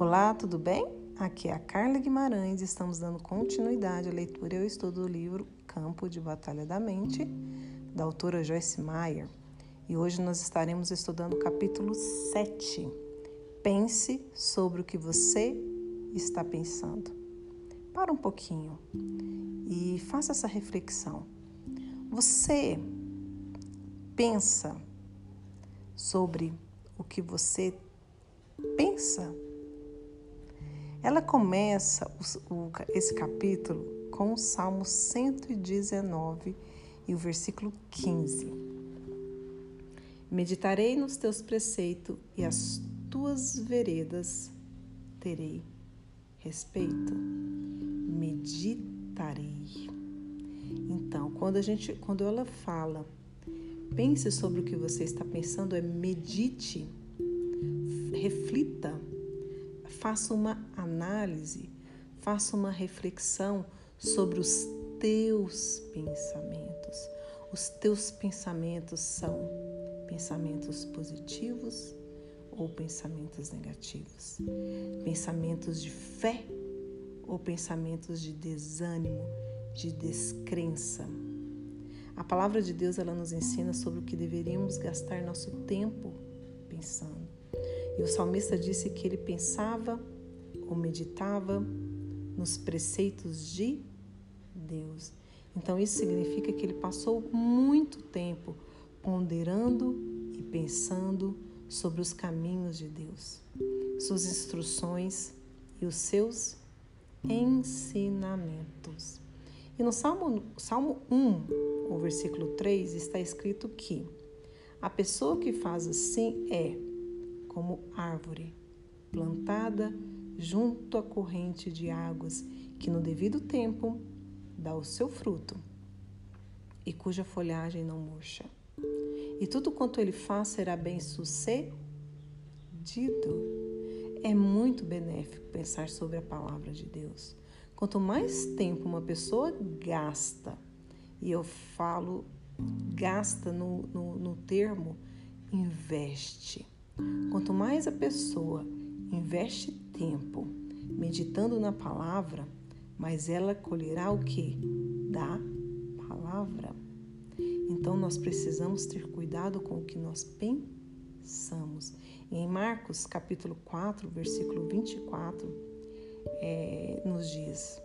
Olá, tudo bem? Aqui é a Carla Guimarães e estamos dando continuidade à leitura e ao estudo do livro Campo de Batalha da Mente, da autora Joyce Meyer. E hoje nós estaremos estudando o capítulo 7. Pense sobre o que você está pensando. Para um pouquinho e faça essa reflexão. Você pensa sobre o que você pensa? Ela começa esse capítulo com o Salmo 119 e o versículo 15. Meditarei nos teus preceitos e as tuas veredas terei respeito. Meditarei. Então, quando a gente, quando ela fala, pense sobre o que você está pensando, é medite, reflita faça uma análise, faça uma reflexão sobre os teus pensamentos. Os teus pensamentos são pensamentos positivos ou pensamentos negativos? Pensamentos de fé ou pensamentos de desânimo, de descrença? A palavra de Deus ela nos ensina sobre o que deveríamos gastar nosso tempo pensando. E o salmista disse que ele pensava ou meditava nos preceitos de Deus. Então isso significa que ele passou muito tempo ponderando e pensando sobre os caminhos de Deus, suas instruções e os seus ensinamentos. E no Salmo, Salmo 1, o versículo 3, está escrito que a pessoa que faz assim é como árvore plantada junto à corrente de águas, que no devido tempo dá o seu fruto e cuja folhagem não murcha. E tudo quanto ele faz será bem sucedido. É muito benéfico pensar sobre a palavra de Deus. Quanto mais tempo uma pessoa gasta, e eu falo gasta no, no, no termo investe Quanto mais a pessoa investe tempo meditando na palavra, mais ela colherá o que? Da palavra. Então nós precisamos ter cuidado com o que nós pensamos. em Marcos capítulo 4, versículo 24, é, nos diz: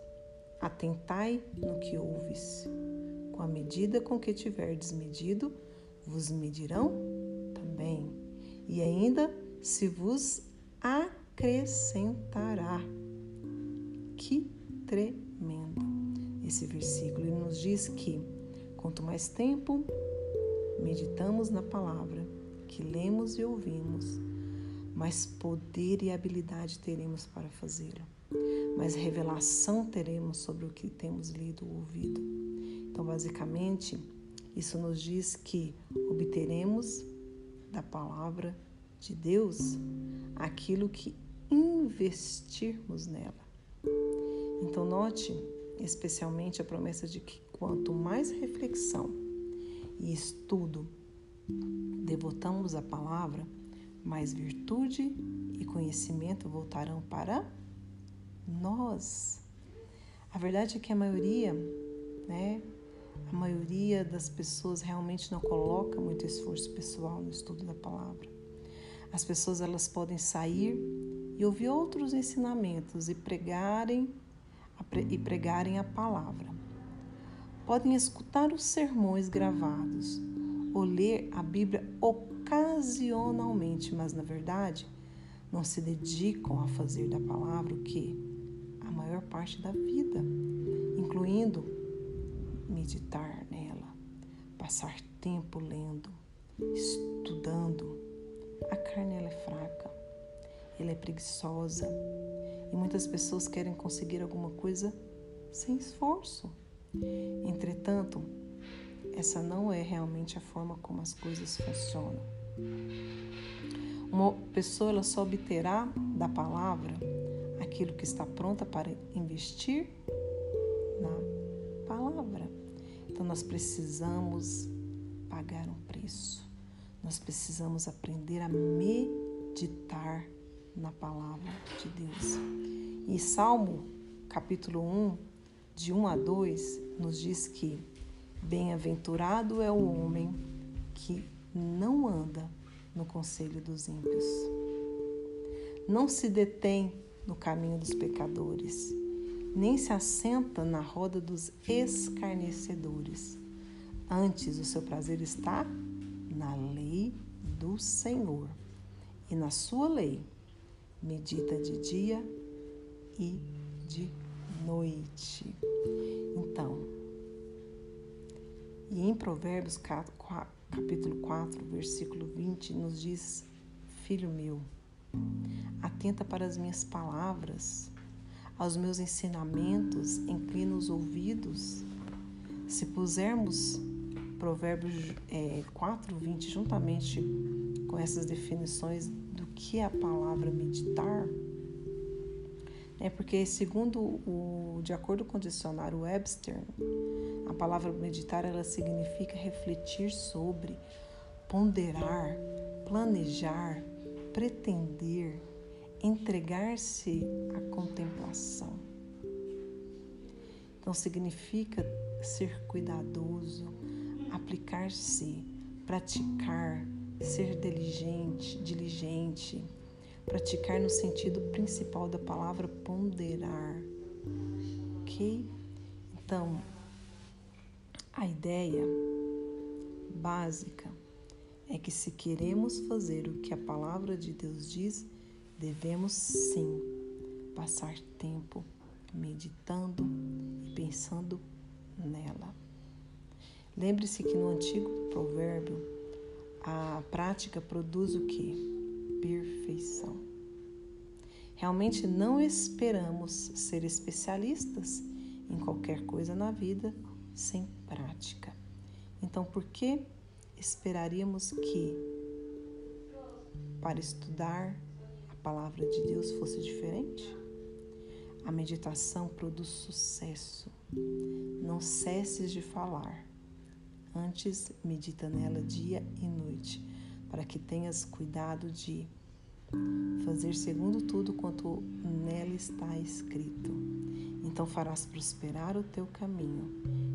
Atentai no que ouves, com a medida com que tiverdes medido, vos medirão também e ainda se vos acrescentará. Que tremendo! Esse versículo nos diz que quanto mais tempo meditamos na palavra, que lemos e ouvimos, mais poder e habilidade teremos para fazê-la, mais revelação teremos sobre o que temos lido ou ouvido. Então, basicamente, isso nos diz que obteremos da palavra de Deus aquilo que investirmos nela. Então, note especialmente a promessa de que quanto mais reflexão e estudo devotamos à palavra, mais virtude e conhecimento voltarão para nós. A verdade é que a maioria, né, a maioria das pessoas realmente não coloca muito esforço pessoal no estudo da palavra. As pessoas elas podem sair e ouvir outros ensinamentos e pregarem e pregarem a palavra. Podem escutar os sermões gravados ou ler a Bíblia ocasionalmente, mas na verdade não se dedicam a fazer da palavra o que a maior parte da vida, incluindo meditar nela, passar tempo lendo, estudando. A carne ela é fraca, ela é preguiçosa e muitas pessoas querem conseguir alguma coisa sem esforço. Entretanto, essa não é realmente a forma como as coisas funcionam. Uma pessoa ela só obterá da palavra aquilo que está pronta para investir na palavra. Então nós precisamos pagar um preço. Nós precisamos aprender a meditar na palavra de Deus. E Salmo, capítulo 1, de 1 a 2, nos diz que bem-aventurado é o homem que não anda no conselho dos ímpios, não se detém no caminho dos pecadores, nem se assenta na roda dos escarnecedores. Antes, o seu prazer está na lei do Senhor, e na sua lei medita de dia e de noite. Então, e em Provérbios capítulo 4, versículo 20, nos diz: Filho meu, atenta para as minhas palavras, aos meus ensinamentos, inclina os ouvidos. Se pusermos Provérbios é, 4, 20 juntamente com essas definições que a palavra meditar, é porque segundo o de acordo com o dicionário Webster, a palavra meditar ela significa refletir sobre, ponderar, planejar, pretender, entregar-se à contemplação. Então significa ser cuidadoso, aplicar-se, praticar, ser diligente, diligente, praticar no sentido principal da palavra ponderar. OK? Então, a ideia básica é que se queremos fazer o que a palavra de Deus diz, devemos sim passar tempo meditando e pensando nela. Lembre-se que no antigo provérbio, a prática produz o que? Perfeição. Realmente não esperamos ser especialistas em qualquer coisa na vida sem prática. Então, por que esperaríamos que para estudar a palavra de Deus fosse diferente? A meditação produz sucesso. Não cesses de falar. Antes, medita nela dia e noite, para que tenhas cuidado de fazer segundo tudo quanto nela está escrito. Então farás prosperar o teu caminho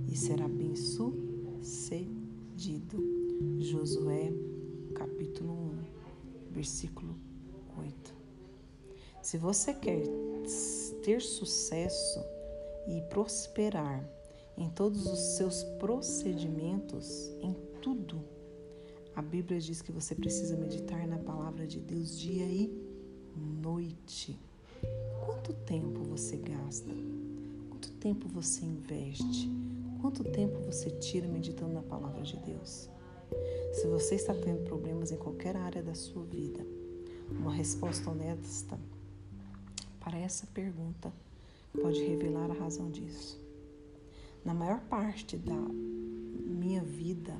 e será bem sucedido. Josué, capítulo 1, versículo 8. Se você quer ter sucesso e prosperar em todos os seus procedimentos, em tudo, a Bíblia diz que você precisa meditar na palavra de Deus dia e noite. Quanto tempo você gasta? Quanto tempo você investe? Quanto tempo você tira meditando na palavra de Deus? Se você está tendo problemas em qualquer área da sua vida, uma resposta honesta para essa pergunta pode revelar a razão disso. Na maior parte da minha vida,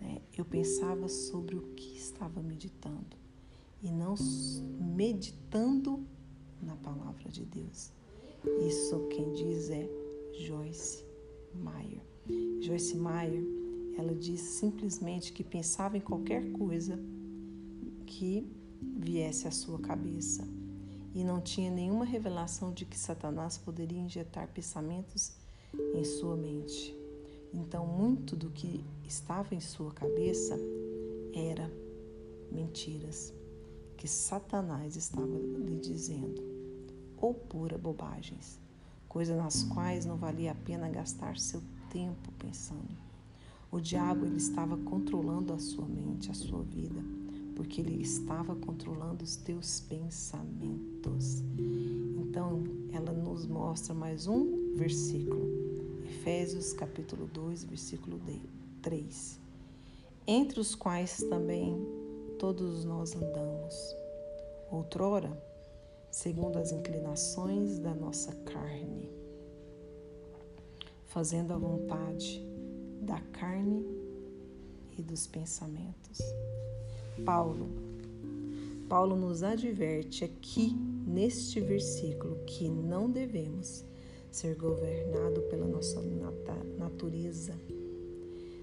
né, eu pensava sobre o que estava meditando e não meditando na palavra de Deus. Isso quem diz é Joyce Meyer. Joyce Meyer, ela diz simplesmente que pensava em qualquer coisa que viesse à sua cabeça e não tinha nenhuma revelação de que Satanás poderia injetar pensamentos em sua mente. Então, muito do que estava em sua cabeça era mentiras que Satanás estava lhe dizendo, ou pura bobagens coisas nas quais não valia a pena gastar seu tempo pensando. O diabo ele estava controlando a sua mente, a sua vida, porque ele estava controlando os teus pensamentos. Então, ela nos mostra mais um versículo. Efésios capítulo 2, versículo 3. Entre os quais também todos nós andamos. Outrora, segundo as inclinações da nossa carne, fazendo a vontade da carne e dos pensamentos. Paulo, Paulo nos adverte aqui neste versículo que não devemos ser governado pela nossa natureza,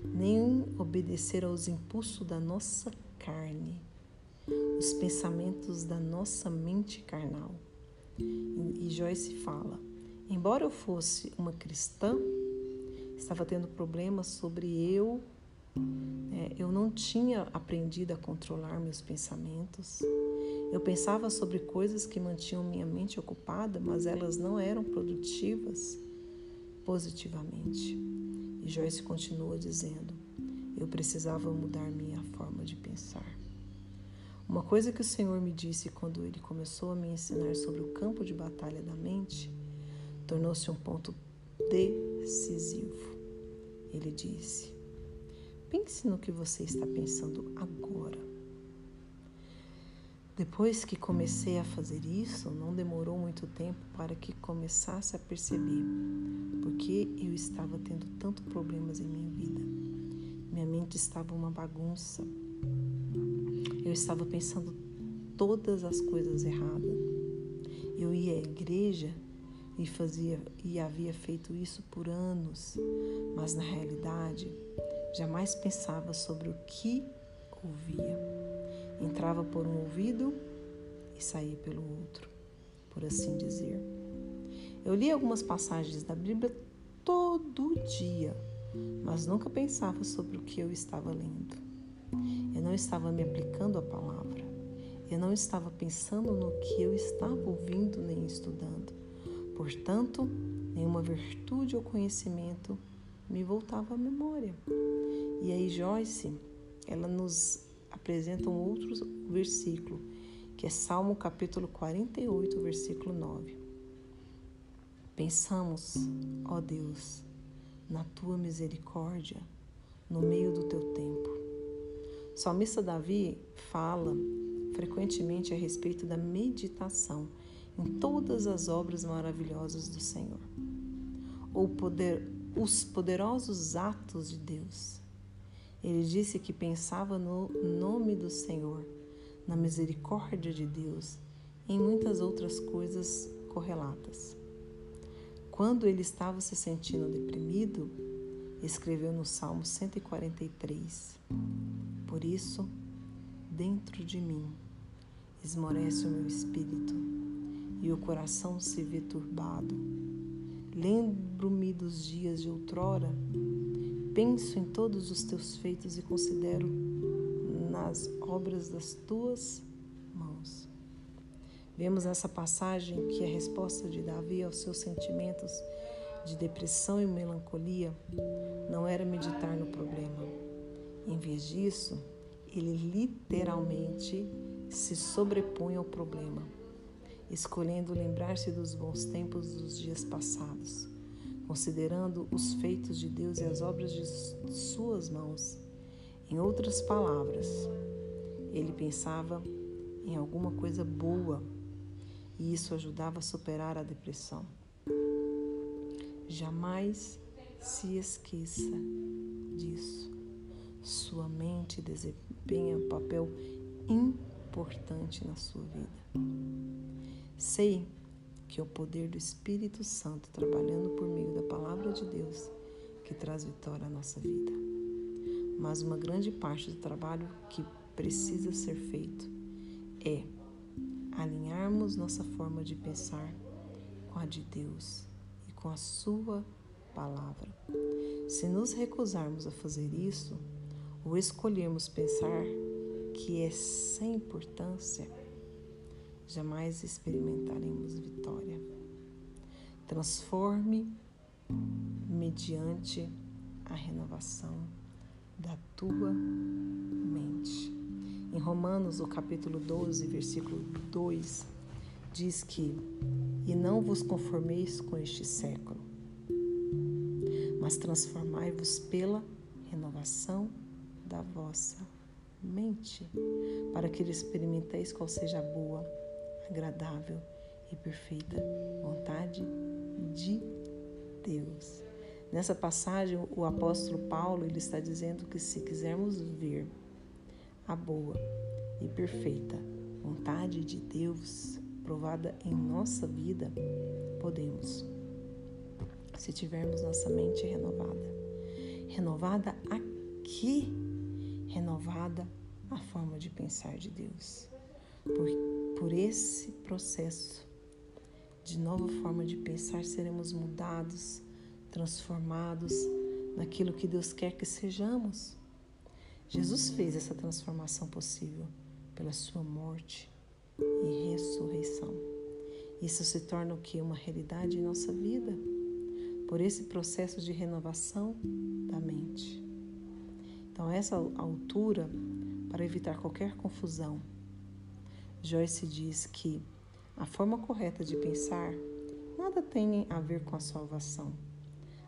nem obedecer aos impulsos da nossa carne, os pensamentos da nossa mente carnal. E Joyce fala: embora eu fosse uma cristã, estava tendo problemas sobre eu. É, eu não tinha aprendido a controlar meus pensamentos. Eu pensava sobre coisas que mantinham minha mente ocupada, mas elas não eram produtivas positivamente. E Joyce continua dizendo: eu precisava mudar minha forma de pensar. Uma coisa que o Senhor me disse quando ele começou a me ensinar sobre o campo de batalha da mente tornou-se um ponto decisivo. Ele disse: Pense no que você está pensando agora. Depois que comecei a fazer isso, não demorou muito tempo para que começasse a perceber porque eu estava tendo tanto problemas em minha vida. Minha mente estava uma bagunça. Eu estava pensando todas as coisas erradas. Eu ia à igreja e fazia e havia feito isso por anos, mas na realidade jamais pensava sobre o que ouvia. Entrava por um ouvido e saía pelo outro, por assim dizer. Eu li algumas passagens da Bíblia todo dia, mas nunca pensava sobre o que eu estava lendo. Eu não estava me aplicando a palavra. Eu não estava pensando no que eu estava ouvindo nem estudando. Portanto, nenhuma virtude ou conhecimento me voltava à memória. E aí Joyce, ela nos apresenta um outro versículo, que é Salmo capítulo 48, versículo 9. Pensamos, ó Deus, na tua misericórdia no meio do teu tempo. O salmista Davi fala frequentemente a respeito da meditação em todas as obras maravilhosas do Senhor, ou poder, os poderosos atos de Deus. Ele disse que pensava no nome do Senhor, na misericórdia de Deus em muitas outras coisas correlatas. Quando ele estava se sentindo deprimido, escreveu no Salmo 143: Por isso, dentro de mim, esmorece o meu espírito e o coração se vê turbado. Lembro-me dos dias de outrora, penso em todos os teus feitos e considero nas obras das tuas mãos. Vemos nessa passagem que a resposta de Davi aos seus sentimentos de depressão e melancolia não era meditar no problema. Em vez disso, ele literalmente se sobrepunha ao problema escolhendo lembrar-se dos bons tempos dos dias passados, considerando os feitos de Deus e as obras de suas mãos. Em outras palavras, ele pensava em alguma coisa boa e isso ajudava a superar a depressão. Jamais se esqueça disso. Sua mente desempenha um papel importante na sua vida. Sei que é o poder do Espírito Santo trabalhando por meio da palavra de Deus que traz vitória à nossa vida. Mas uma grande parte do trabalho que precisa ser feito é alinharmos nossa forma de pensar com a de Deus e com a Sua palavra. Se nos recusarmos a fazer isso, ou escolhermos pensar que é sem importância, jamais experimentaremos vitória. Transforme mediante a renovação da tua mente. Em Romanos, o capítulo 12, versículo 2, diz que: E não vos conformeis com este século, mas transformai-vos pela renovação da vossa mente, para que experimenteis qual seja a boa, agradável e perfeita vontade de Deus. Nessa passagem, o apóstolo Paulo ele está dizendo que se quisermos ver a boa e perfeita vontade de Deus provada em nossa vida, podemos. Se tivermos nossa mente renovada. Renovada aqui, renovada a forma de pensar de Deus. Por, por esse processo de nova forma de pensar, seremos mudados, transformados naquilo que Deus quer que sejamos. Jesus fez essa transformação possível pela sua morte e ressurreição. Isso se torna o que? Uma realidade em nossa vida, por esse processo de renovação da mente. Então, essa altura, para evitar qualquer confusão, Joyce diz que a forma correta de pensar nada tem a ver com a salvação.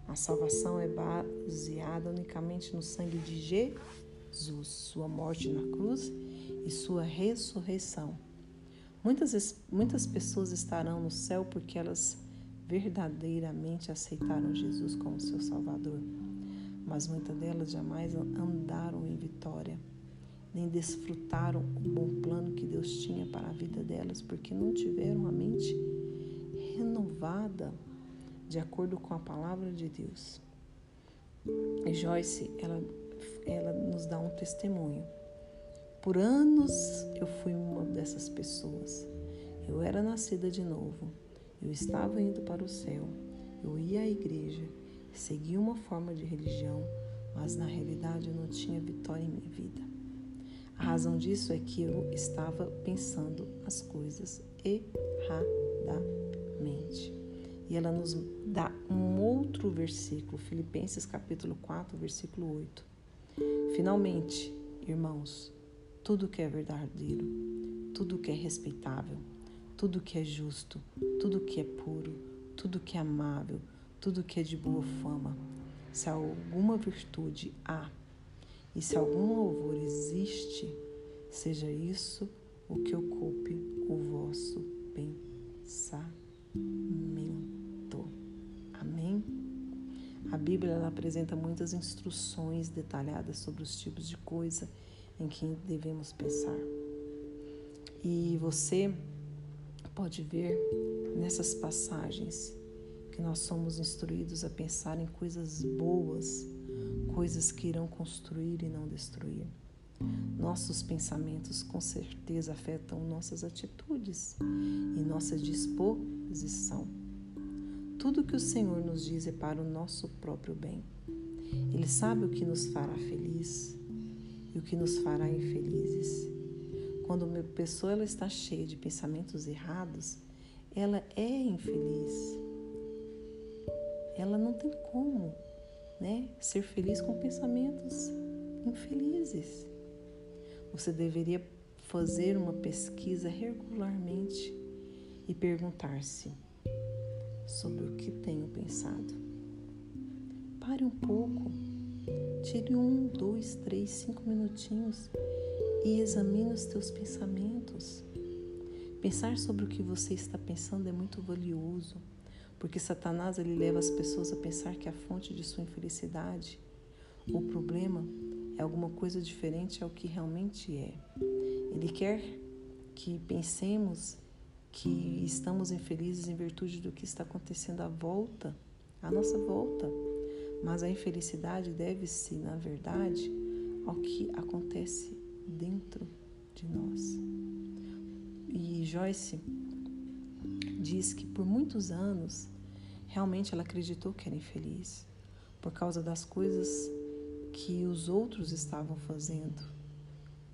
A salvação é baseada unicamente no sangue de Jesus, sua morte na cruz e sua ressurreição. Muitas, muitas pessoas estarão no céu porque elas verdadeiramente aceitaram Jesus como seu Salvador, mas muitas delas jamais andaram em vitória, nem desfrutaram o bom plano que Deus tinha para a vida delas, porque não tiveram a mente renovada de acordo com a palavra de Deus. E Joyce, ela, ela nos dá um testemunho por anos eu fui uma dessas pessoas. Eu era nascida de novo. Eu estava indo para o céu. Eu ia à igreja, seguia uma forma de religião, mas na realidade eu não tinha vitória em minha vida. A razão disso é que eu estava pensando as coisas erradamente. E ela nos dá um outro versículo, Filipenses capítulo 4, versículo 8. Finalmente, irmãos, tudo que é verdadeiro, tudo que é respeitável, tudo que é justo, tudo que é puro, tudo que é amável, tudo que é de boa fama. Se alguma virtude há e se algum louvor existe, seja isso o que ocupe o vosso pensamento. Amém? A Bíblia ela apresenta muitas instruções detalhadas sobre os tipos de coisa em quem devemos pensar. E você pode ver nessas passagens que nós somos instruídos a pensar em coisas boas, coisas que irão construir e não destruir. Nossos pensamentos com certeza afetam nossas atitudes e nossa disposição. Tudo que o Senhor nos diz é para o nosso próprio bem. Ele sabe o que nos fará feliz, e o que nos fará infelizes. Quando uma pessoa ela está cheia de pensamentos errados, ela é infeliz. Ela não tem como né, ser feliz com pensamentos infelizes. Você deveria fazer uma pesquisa regularmente e perguntar-se sobre o que tenho pensado. Pare um pouco Tire um, dois, três, cinco minutinhos e examine os teus pensamentos. Pensar sobre o que você está pensando é muito valioso, porque Satanás ele leva as pessoas a pensar que a fonte de sua infelicidade, o problema, é alguma coisa diferente ao que realmente é. Ele quer que pensemos que estamos infelizes em virtude do que está acontecendo à volta, à nossa volta. Mas a infelicidade deve-se, na verdade, ao que acontece dentro de nós. E Joyce diz que por muitos anos realmente ela acreditou que era infeliz por causa das coisas que os outros estavam fazendo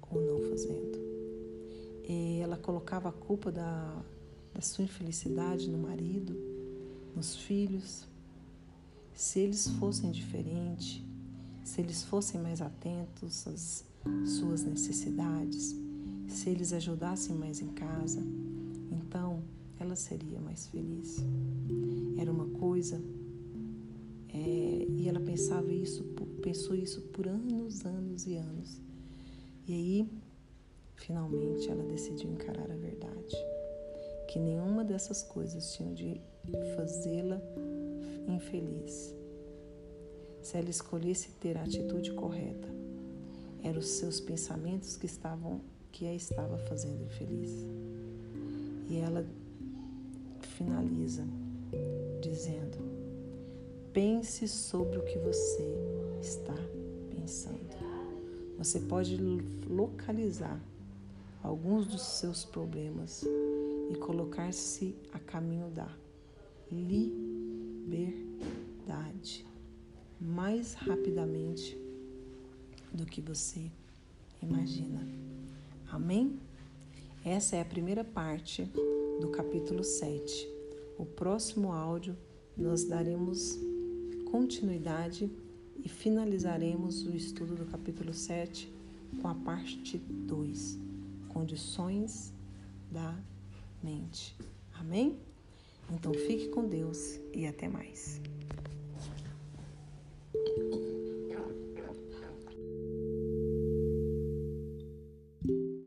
ou não fazendo. E ela colocava a culpa da, da sua infelicidade no marido, nos filhos, se eles fossem diferentes, se eles fossem mais atentos às suas necessidades, se eles ajudassem mais em casa, então ela seria mais feliz. Era uma coisa é, e ela pensava isso, pensou isso por anos, anos e anos. E aí, finalmente, ela decidiu encarar a verdade, que nenhuma dessas coisas tinha de fazê-la infeliz. Se ela escolhesse ter a atitude correta, eram os seus pensamentos que estavam que a estava fazendo infeliz. E ela finaliza dizendo: Pense sobre o que você está pensando. você pode localizar alguns dos seus problemas e colocar-se a caminho da liberdade mais rapidamente do que você imagina. Amém? Essa é a primeira parte do capítulo 7. O próximo áudio nós daremos continuidade e finalizaremos o estudo do capítulo 7 com a parte 2, condições da mente. Amém? Então fique com Deus e até mais.